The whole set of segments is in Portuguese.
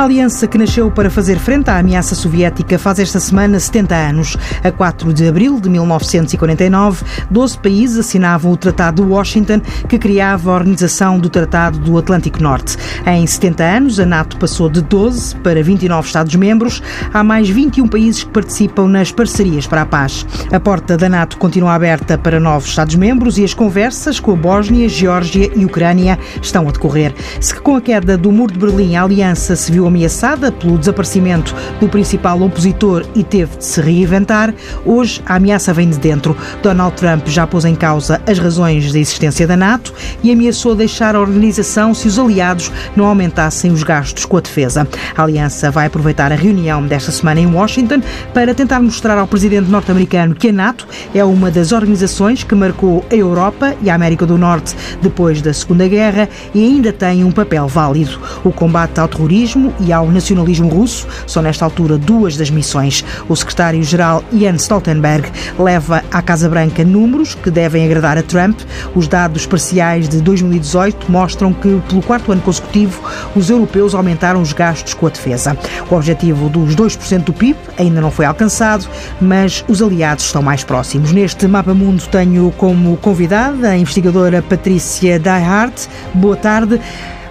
A aliança que nasceu para fazer frente à ameaça soviética faz esta semana 70 anos. A 4 de abril de 1949, 12 países assinavam o Tratado de Washington, que criava a Organização do Tratado do Atlântico Norte. Em 70 anos, a NATO passou de 12 para 29 Estados-membros. Há mais 21 países que participam nas parcerias para a paz. A porta da NATO continua aberta para novos Estados-membros e as conversas com a Bósnia, Geórgia e Ucrânia estão a decorrer. Se com a queda do Muro de Berlim a aliança se viu ameaçada pelo desaparecimento do principal opositor e teve de se reinventar, hoje a ameaça vem de dentro. Donald Trump já pôs em causa as razões da existência da NATO e ameaçou deixar a organização se os aliados não aumentassem os gastos com a defesa. A aliança vai aproveitar a reunião desta semana em Washington para tentar mostrar ao presidente norte-americano que a NATO é uma das organizações que marcou a Europa e a América do Norte depois da Segunda Guerra e ainda tem um papel válido. O combate ao terrorismo e ao nacionalismo russo são, nesta altura, duas das missões. O secretário-geral Jens Stoltenberg leva à Casa Branca números que devem agradar a Trump. Os dados parciais de 2018 mostram que, pelo quarto ano consecutivo, os europeus aumentaram os gastos com a defesa. O objetivo dos 2% do PIB ainda não foi alcançado, mas os aliados estão mais próximos. Neste Mapa Mundo tenho como convidada a investigadora Patrícia Diehard. Boa tarde.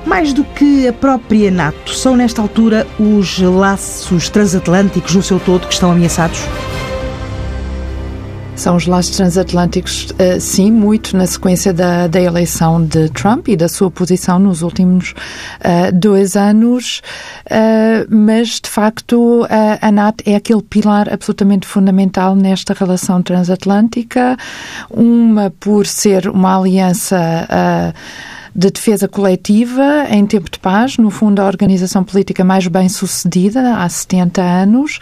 Mais do que a própria NATO, são nesta altura os laços transatlânticos no seu todo que estão ameaçados? São os laços transatlânticos, uh, sim, muito na sequência da, da eleição de Trump e da sua posição nos últimos uh, dois anos, uh, mas de facto a NATO é aquele pilar absolutamente fundamental nesta relação transatlântica, uma por ser uma aliança de defesa coletiva em tempo de paz, no fundo, a organização política mais bem sucedida há 70 anos.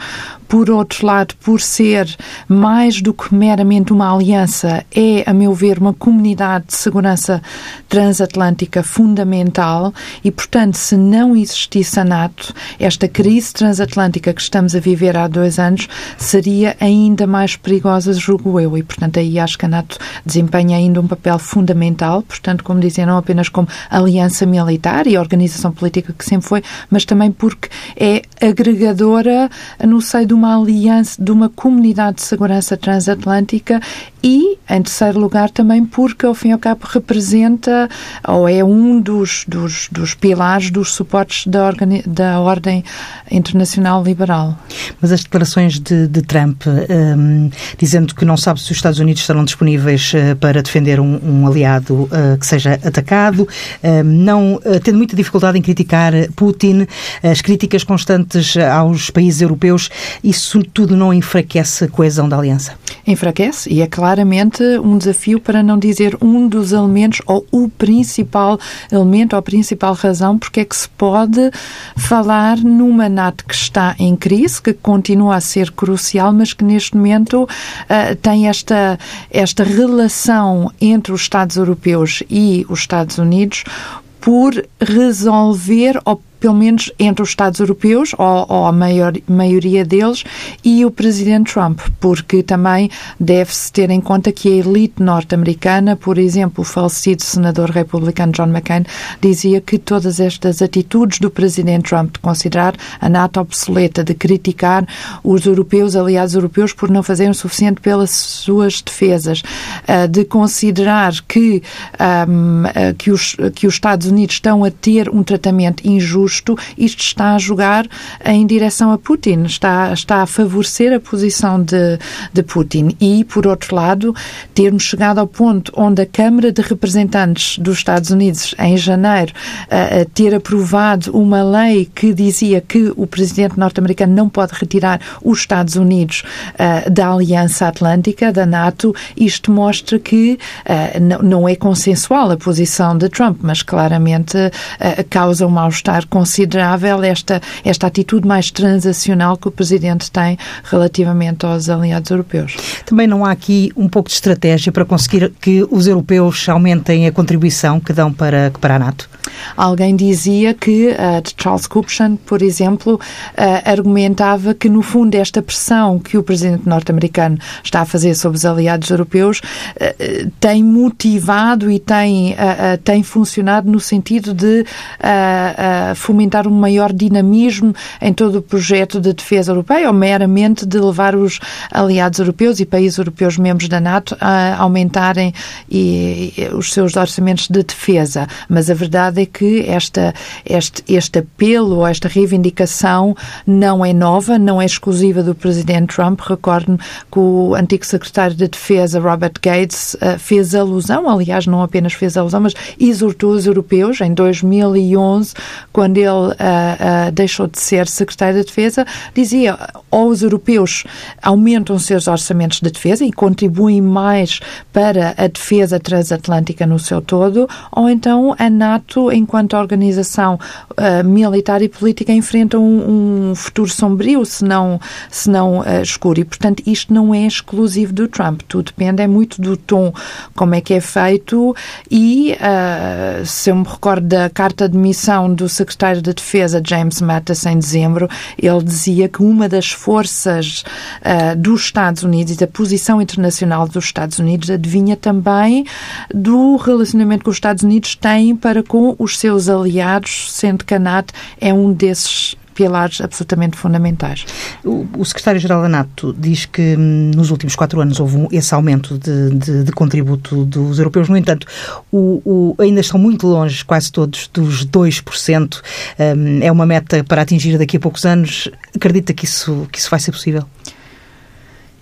Por outro lado, por ser mais do que meramente uma aliança, é, a meu ver, uma comunidade de segurança transatlântica fundamental e, portanto, se não existisse a NATO, esta crise transatlântica que estamos a viver há dois anos seria ainda mais perigosa, julgo eu. E, portanto, aí acho que a NATO desempenha ainda um papel fundamental, portanto, como dizia, não apenas como aliança militar e organização política que sempre foi, mas também porque é agregadora no seio de uma aliança, de uma comunidade de segurança transatlântica e, em terceiro lugar, também porque, ao fim e ao cabo, representa ou é um dos, dos, dos pilares dos suportes da, da ordem internacional liberal. Mas as declarações de, de Trump, um, dizendo que não sabe se os Estados Unidos estarão disponíveis uh, para defender um, um aliado uh, que seja atacado, um, não uh, tendo muita dificuldade em criticar Putin, as críticas constantes aos países europeus, isso tudo não enfraquece a coesão da aliança? Enfraquece e é claramente um desafio para não dizer um dos elementos ou o principal elemento ou a principal razão porque é que se pode falar numa NATO que está em crise, que continua a ser crucial, mas que neste momento uh, tem esta, esta relação entre os Estados europeus e os Estados Unidos por resolver ou pelo menos entre os Estados europeus, ou, ou a maior, maioria deles, e o presidente Trump, porque também deve-se ter em conta que a elite norte-americana, por exemplo, o falecido senador republicano John McCain, dizia que todas estas atitudes do presidente Trump de considerar a NATO obsoleta, de criticar os europeus, aliados europeus, por não fazerem o suficiente pelas suas defesas, eh, de considerar que, um, eh, que, os, que os Estados Unidos estão a ter um tratamento injusto justo, isto está a jogar em direção a Putin, está, está a favorecer a posição de, de Putin. E, por outro lado, termos chegado ao ponto onde a Câmara de Representantes dos Estados Unidos, em janeiro, a, a ter aprovado uma lei que dizia que o presidente norte-americano não pode retirar os Estados Unidos da Aliança Atlântica, da NATO, isto mostra que uh, não é consensual a posição de Trump, mas claramente causa um mal-estar considerável esta, esta atitude mais transacional que o Presidente tem relativamente aos aliados europeus. Também não há aqui um pouco de estratégia para conseguir que os europeus aumentem a contribuição que dão para, para a NATO? Alguém dizia que uh, Charles Kupchan, por exemplo, uh, argumentava que no fundo esta pressão que o presidente norte-americano está a fazer sobre os aliados europeus uh, tem motivado e tem, tem funcionado no sentido de fomentar um maior dinamismo em todo o projeto de defesa europeia ou meramente de levar os aliados europeus e países europeus membros da NATO a aumentarem e, e, os seus orçamentos de defesa. Mas a verdade é que esta, este, este apelo ou esta reivindicação não é nova, não é exclusiva do presidente Trump. Recordo-me que o antigo secretário de Defesa, Robert Gates, uh, fez alusão, aliás, não apenas fez alusão, mas exortou os europeus em 2011, quando ele uh, uh, deixou de ser secretário de Defesa, dizia ou os europeus aumentam seus orçamentos de defesa e contribuem mais para a defesa transatlântica no seu todo, ou então a NATO, enquanto organização uh, militar e política, enfrenta um, um, futuro sombrio, se não, se não uh, escuro. E, portanto, isto não é exclusivo do Trump. Tudo depende é muito do tom, como é que é feito e, uh, se eu me recordo da carta de missão do secretário de Defesa, James Mattis, em dezembro, ele dizia que uma das forças dos Estados Unidos e da posição internacional dos Estados Unidos adivinha também do relacionamento que os Estados Unidos têm para com seus aliados, sendo que a NATO é um desses pilares absolutamente fundamentais. O, o secretário-geral da NATO diz que hum, nos últimos quatro anos houve um, esse aumento de, de, de, contributo dos europeus. No entanto, o, o, ainda estão muito longe, quase todos, dos 2%. Um, é uma meta para atingir daqui a poucos anos. Acredita que isso, que isso vai ser possível?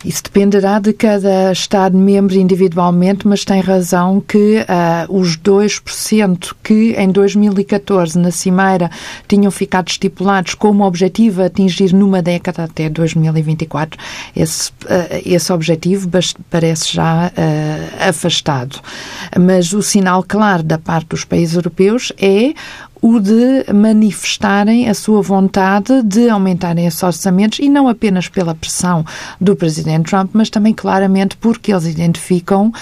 Isso dependerá de cada Estado-membro individualmente, mas tem razão que uh, os 2% que em 2014 na Cimeira tinham ficado estipulados como objetivo atingir numa década até 2024, esse, uh, esse objetivo parece já uh, afastado. Mas o sinal claro da parte dos países europeus é o de manifestarem a sua vontade de aumentarem esses orçamentos e não apenas pela pressão do Presidente Trump, mas também claramente porque eles identificam uh,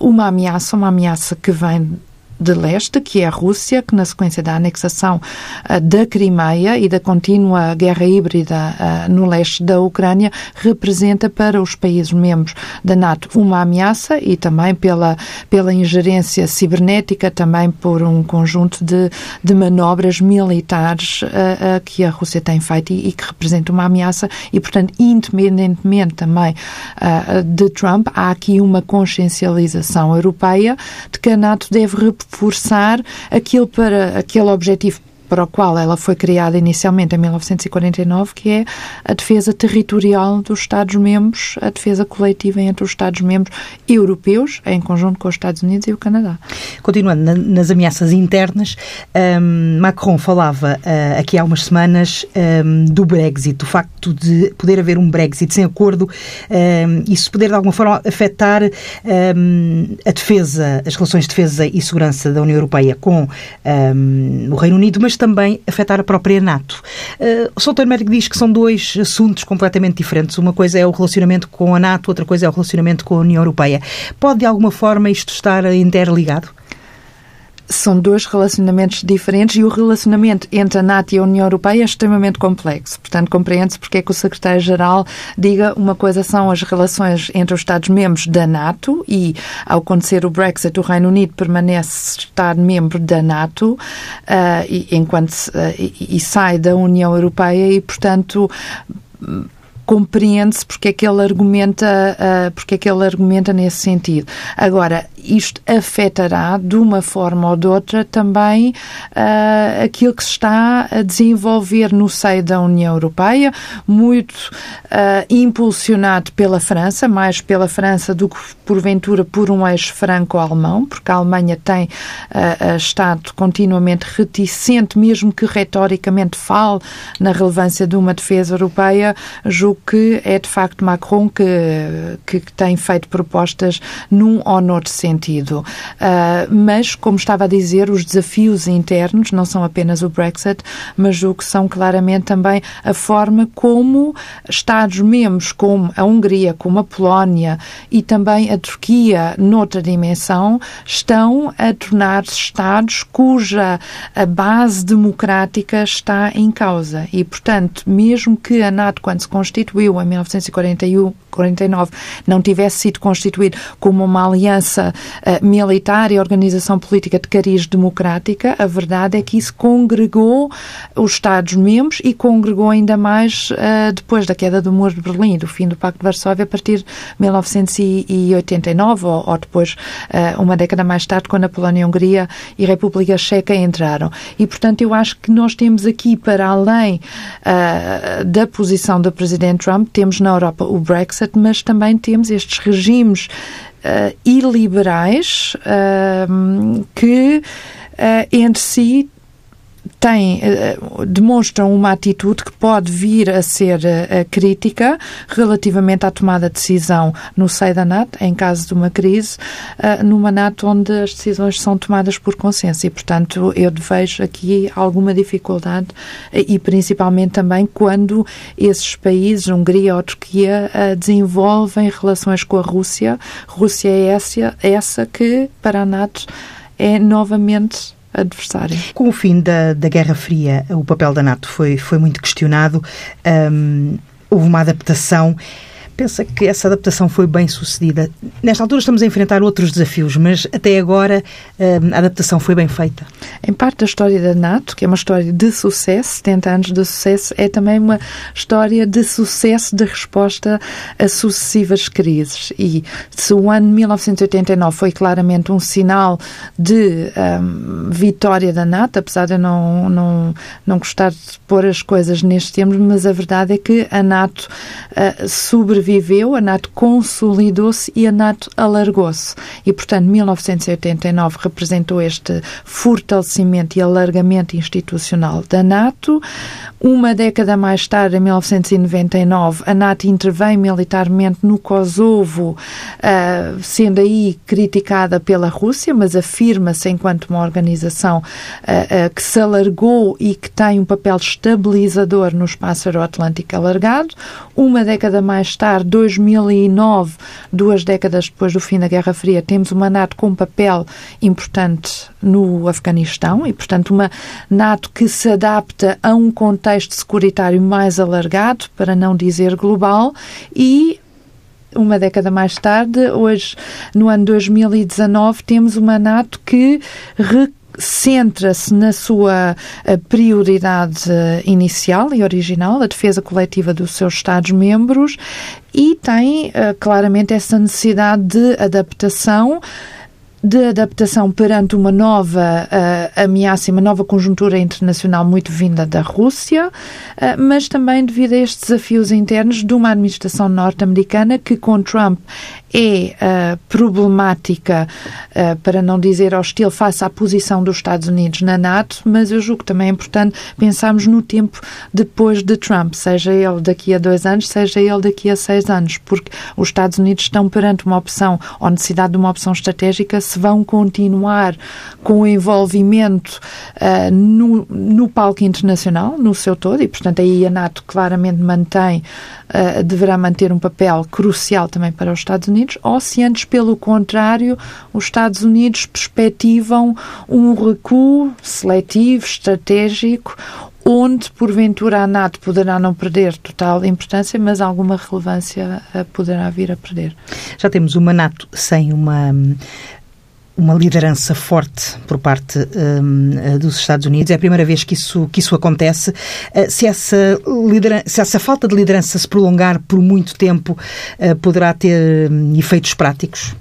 uma ameaça, uma ameaça que vem de leste, que é a Rússia, que na sequência da anexação uh, da Crimeia e da contínua guerra híbrida uh, no leste da Ucrânia, representa para os países membros da NATO uma ameaça e também pela, pela ingerência cibernética, também por um conjunto de, de manobras militares uh, que a Rússia tem feito e, e, que representa uma ameaça. E, portanto, independentemente também de Trump, há aqui uma consciencialização europeia de que a NATO deve forçar aquilo para aquele objetivo para o qual ela foi criada inicialmente em 1949, que é a defesa territorial dos Estados-membros, a defesa coletiva entre os Estados-membros europeus, em conjunto com os Estados Unidos e o Canadá. Continuando na, nas ameaças internas, um, Macron falava uh, aqui há umas semanas um, do Brexit, do facto de poder haver um Brexit sem acordo, um, isso poder de alguma forma afetar a defesa, as relações de defesa e segurança da União Europeia com o Reino Unido, mas também afetar a própria NATO. Uh, o Médico diz que são dois assuntos completamente diferentes. Uma coisa é o relacionamento com a NATO, outra coisa é o relacionamento com a União Europeia. Pode, de alguma forma, isto estar interligado? São dois relacionamentos diferentes e o relacionamento entre a NATO e a União Europeia é extremamente complexo. Portanto, compreende-se porque é que o secretário-geral diga uma coisa são as relações entre os Estados-membros da NATO e, ao acontecer o Brexit, o Reino Unido permanece Estado-membro da NATO uh, enquanto, uh, e, e sai da União Europeia e, portanto, compreende-se porque é que ele argumenta, uh, porque é que ele argumenta nesse sentido. Agora, isto afetará de uma forma ou de outra também uh, aquilo que se está a desenvolver no seio da União Europeia, muito uh, impulsionado pela França, mais pela França do que porventura por um eixo franco-alemão, porque a Alemanha tem uh, estado continuamente reticente, mesmo que retoricamente fale na relevância de uma defesa europeia, julgo que é de facto Macron que, que tem feito propostas num ou noutro sentido. Uh, mas, como estava a dizer, os desafios internos não são apenas o Brexit, mas o que são claramente também a forma como Estados-membros como a Hungria, como a Polónia e também a Turquia, noutra dimensão, estão a tornar-se Estados cuja a base democrática está em causa. E, portanto, mesmo que a NATO, quando se constituiu em 1949, não tivesse sido constituído como uma aliança uh, militar e organização política de cariz democrática, a verdade é que isso congregou os Estados-membros e congregou ainda mais uh, depois da queda do Muro de Berlim, do fim do Pacto de Varsóvia, a partir de 1989 ou, ou depois, uh, uma década mais tarde, quando a Polónia, a Hungria e a República Checa entraram. E, portanto, eu acho que nós temos aqui, para além da posição do Presidente Trump, temos na Europa o Brexit, mas também temos estes regimes uh, iliberais uh, que entre si têm, eh, demonstram uma atitude que pode vir a ser eh, crítica relativamente à tomada de decisão no seio da NATO, em caso de uma crise, eh, numa NATO onde as decisões são tomadas por consenso e, portanto, eu vejo aqui alguma dificuldade e principalmente também quando esses países, Hungria ou Turquia, desenvolvem relações com a Rússia. Rússia é essa, essa que, para a NATO, é novamente adversário. Com o fim da, da Guerra Fria, o papel da NATO foi, foi muito questionado. Um, houve uma adaptação pensa que essa adaptação foi bem sucedida? Nesta altura estamos a enfrentar outros desafios, mas até agora hum, a adaptação foi bem feita. Em parte da história da NATO, que é uma história de sucesso, 70 anos de sucesso, é também uma história de sucesso de resposta a sucessivas crises. E se o ano 1989 foi claramente um sinal de um, vitória da NATO, apesar de eu não, não, não gostar de pôr as coisas nestes termos, mas a verdade é que a NATO uh, sobreviveu sobreviveu, a NATO consolidou-se e a NATO alargou-se. E, portanto, 1989 representou este fortalecimento e alargamento institucional da NATO. Uma década mais tarde, em 1999, a NATO intervém militarmente no Kosovo, uh, sendo aí criticada pela Rússia, mas afirma-se enquanto uma organização uh, uh, que se alargou e que tem um papel estabilizador no espaço euroatlântico alargado. Uma década mais tarde, 2009, duas décadas depois do fim da Guerra Fria, temos uma NATO com um papel importante no Afeganistão e, portanto, uma NATO que se adapta a um contexto securitário mais alargado, para não dizer global, e uma década mais tarde, hoje, no ano 2019, temos uma NATO que centra-se na sua eh, prioridade eh, inicial e original, a defesa coletiva dos seus Estados-membros, e tem eh, claramente essa necessidade de adaptação de adaptação perante uma nova uh, ameaça e uma nova conjuntura internacional muito vinda da Rússia, uh, mas também devido a estes desafios internos de uma administração norte-americana que, com Trump, é uh, problemática, para não dizer hostil, face à posição dos Estados Unidos na NATO, mas eu julgo que também é importante pensarmos no tempo depois de Trump, seja ele daqui a dois anos, seja ele daqui a seis anos, porque os Estados Unidos estão perante uma opção, ou necessidade de uma opção estratégica, se vão continuar com o envolvimento uh, no, no palco internacional, no seu todo, e portanto aí a NATO claramente mantém, deverá manter um papel crucial também para os Estados Unidos ou se antes, pelo contrário, os Estados Unidos perspectivam um recuo seletivo, estratégico, onde, porventura, a NATO poderá não perder total importância, mas alguma relevância eh, poderá vir a perder. Já temos uma NATO sem uma uma liderança forte por parte um, eh, dos Estados Unidos. É a primeira vez que isso, que isso acontece. Uh, se, essa se essa falta de liderança se prolongar por muito tempo, uh, poderá ter um, efeitos práticos?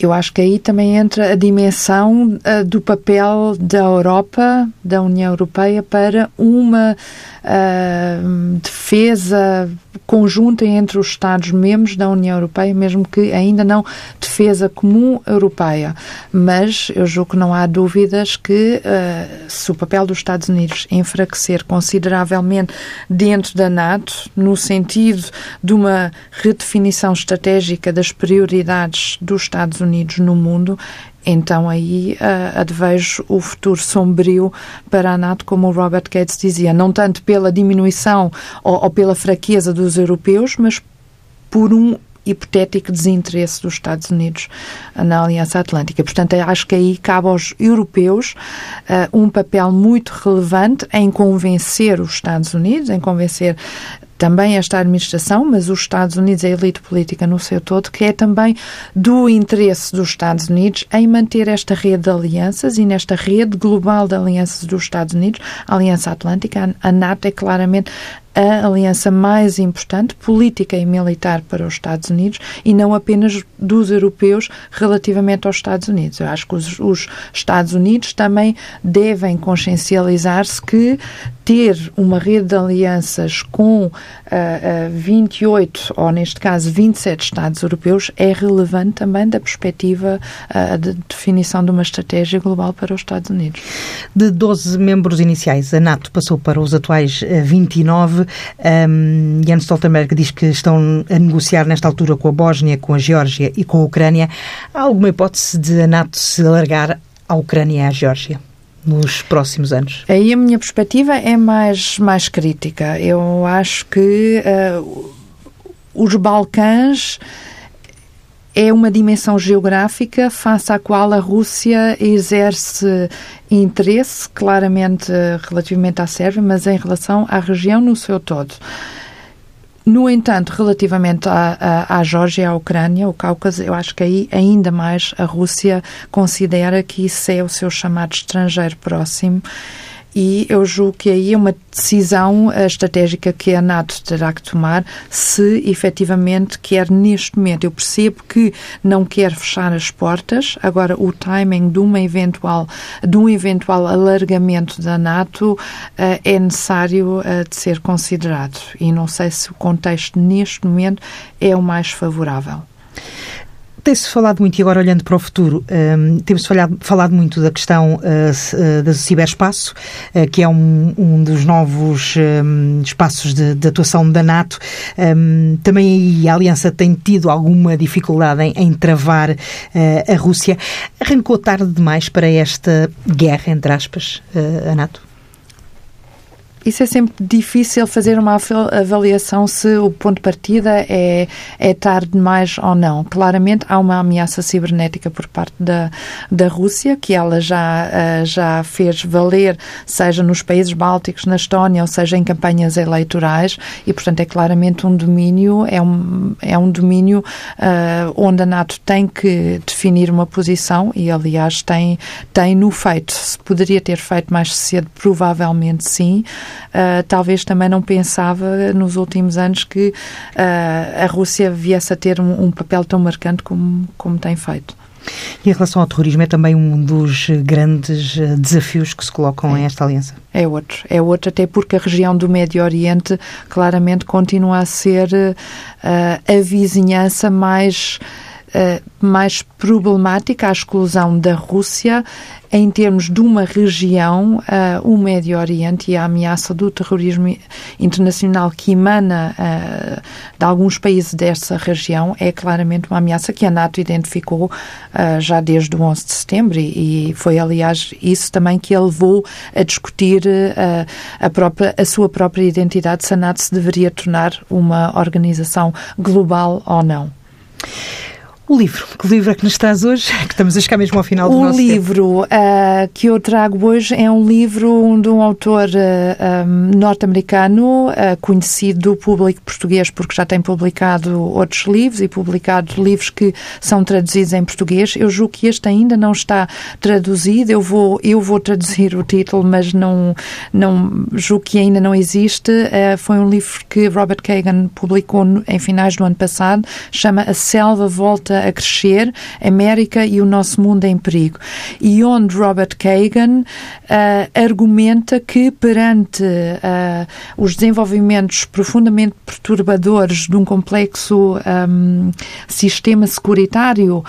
Eu acho que aí também entra a dimensão uh, do papel da Europa, da União Europeia, para uma uh, defesa conjunta entre os Estados-membros da União Europeia, mesmo que ainda não defesa comum europeia. Mas eu julgo que não há dúvidas que uh, se o papel dos Estados Unidos enfraquecer consideravelmente dentro da NATO, no sentido de uma redefinição estratégica das prioridades dos Estados Unidos no mundo, então aí uh, advejo o futuro sombrio para a NATO, como o Robert Gates dizia, não tanto pela diminuição ou, ou pela fraqueza dos europeus, mas por um hipotético desinteresse dos Estados Unidos na Aliança Atlântica. Portanto, acho que aí cabe aos europeus uh, um papel muito relevante em convencer os Estados Unidos, em convencer também esta administração, mas os Estados Unidos, a elite política no seu todo, que é também do interesse dos Estados Unidos em manter esta rede de alianças e nesta rede global de alianças dos Estados Unidos, a Aliança Atlântica, a NATO é claramente a aliança mais importante, política e militar para os Estados Unidos e não apenas dos europeus relativamente aos Estados Unidos. Eu acho que os, os Estados Unidos também devem consciencializar-se que ter uma rede de alianças com uh, uh, 28, ou neste caso 27 Estados europeus, é relevante também da perspectiva uh, de definição de uma estratégia global para os Estados Unidos. De 12 membros iniciais, a NATO passou para os atuais 29. Um, Jens Stoltenberg diz que estão a negociar nesta altura com a Bósnia, com a Geórgia e com a Ucrânia. Há alguma hipótese de a NATO se alargar à Ucrânia e à Geórgia? nos próximos anos? Aí a minha perspectiva é mais, mais crítica. Eu acho que uh, os Balcãs é uma dimensão geográfica face à qual a Rússia exerce interesse, claramente relativamente à Sérvia, mas em relação à região no seu todo. No entanto, relativamente à, à, à Geórgia e à Ucrânia, o Cáucaso, eu acho que aí ainda mais a Rússia considera que isso é o seu chamado estrangeiro próximo e eu julgo que aí é uma decisão eh, estratégica que a NATO terá que tomar se efetivamente quer neste momento. Eu percebo que não quer fechar as portas, agora o timing de, uma eventual, de um eventual alargamento da NATO uh, é necessário uh, de ser considerado e não sei se o contexto neste momento é o mais favorável. Tem-se falado muito, e agora olhando para o futuro, um, temos falado, falado muito da questão uh, do ciberespaço, uh, que é um, um dos novos um, espaços de, de, atuação da NATO. Hum, também aí a Aliança tem tido alguma dificuldade em, em travar uh, a Rússia. Arrancou tarde demais para esta guerra, entre aspas, a NATO? Isso é sempre difícil fazer uma avaliação se o ponto de partida é, é tarde demais ou não. Claramente há uma ameaça cibernética por parte da, da Rússia, que ela já, eh, já fez valer, seja nos países bálticos, na Estónia, ou seja em campanhas eleitorais, e portanto é claramente um domínio, é um, é um domínio uh, onde a NATO tem que definir uma posição e aliás tem, tem no feito. Se poderia ter feito mais cedo, provavelmente sim uh, talvez também não pensava nos últimos anos que uh, a Rússia viesse a ter um, um papel tão marcante como, como tem feito. E em relação ao terrorismo, é também um dos grandes ah, desafios que se colocam é. em esta aliança? É outro. É outro, até porque a região do Médio Oriente claramente continua a ser uh, a vizinhança mais mais problemática, a exclusão da Rússia em termos de uma região, uh, o Médio Oriente e a ameaça do terrorismo internacional que emana uh, de alguns países dessa região é claramente uma ameaça que a NATO identificou já desde o 11 de setembro e, foi, aliás, isso também que a levou a discutir a, própria, a sua própria identidade, se a NATO se deveria tornar uma organização global ou não. O livro, que livro é que nos traz hoje? Que estamos a chegar mesmo ao final do o nosso O livro uh, que eu trago hoje é um livro de um autor uh, um, norte-americano, uh, conhecido do público português, porque já tem publicado outros livros e publicado livros que são traduzidos em português. Eu julgo que este ainda não está traduzido. Eu vou, eu vou traduzir o título, mas não, não julgo que ainda não existe. foi um livro que Robert Kagan publicou em finais do ano passado, chama A Selva Volta a crescer, América e o nosso mundo em perigo. E onde Robert Kagan uh, argumenta que perante uh, os desenvolvimentos profundamente perturbadores de um complexo um, sistema securitário, uh,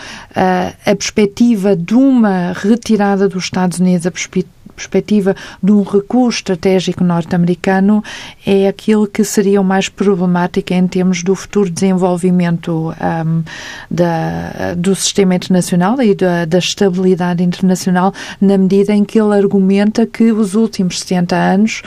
a perspectiva de uma retirada dos Estados Unidos, a perspectiva perspectiva de um recuo estratégico norte-americano é aquilo que seria o mais problemático em termos do futuro desenvolvimento um, da, do sistema internacional e da, da, estabilidade internacional, na medida em que ele argumenta que os últimos 70 anos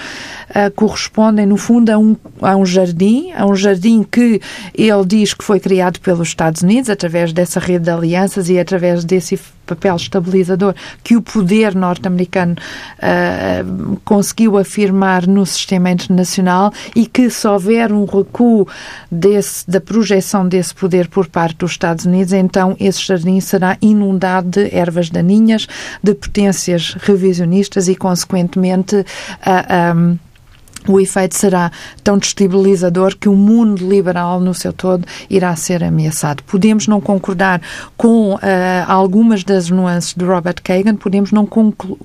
uh, correspondem, no fundo, a um, a um jardim, a um jardim que ele diz que foi criado pelos Estados Unidos através dessa rede de alianças e através desse papel estabilizador que o poder norte-americano uh, conseguiu afirmar no sistema internacional e que se houver um recuo desse, da projeção desse poder por parte dos Estados Unidos, então esse jardim será inundado de ervas daninhas, de potências revisionistas e, consequentemente, uh, ah, um, o efeito será tão destabilizador que o mundo liberal no seu todo irá ser ameaçado. Podemos não concordar com uh, algumas das nuances de Robert Kagan, podemos não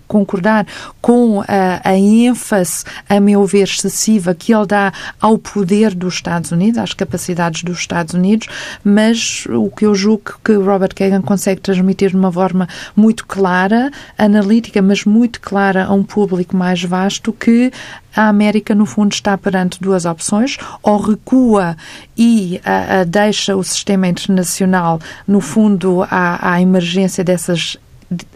concordar com uh, a ênfase, a meu ver, excessiva que ele dá ao poder dos Estados Unidos, às capacidades dos Estados Unidos, mas o que eu julgo que Robert Kagan consegue transmitir de uma forma muito clara, analítica, mas muito clara a um público mais vasto que a América, no fundo, está perante duas opções: ou recua e uh, uh, deixa o sistema internacional, no fundo, à, à emergência dessas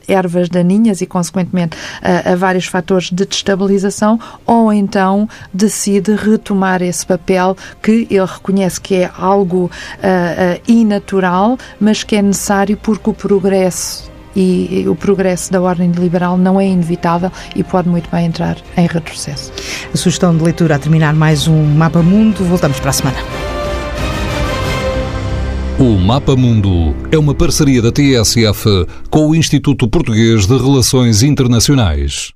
ervas daninhas e, consequentemente, a, a, vários fatores de destabilização, ou então decide retomar esse papel que ele reconhece que é algo inatural, mas que é necessário porque o progresso e o progresso da ordem liberal não é inevitável e pode muito bem entrar em retrocesso. A sugestão de leitura a terminar mais um Mapa Mundo. Voltamos para a semana. O Mapa Mundo é uma parceria da TSF com o Instituto Português de Relações Internacionais.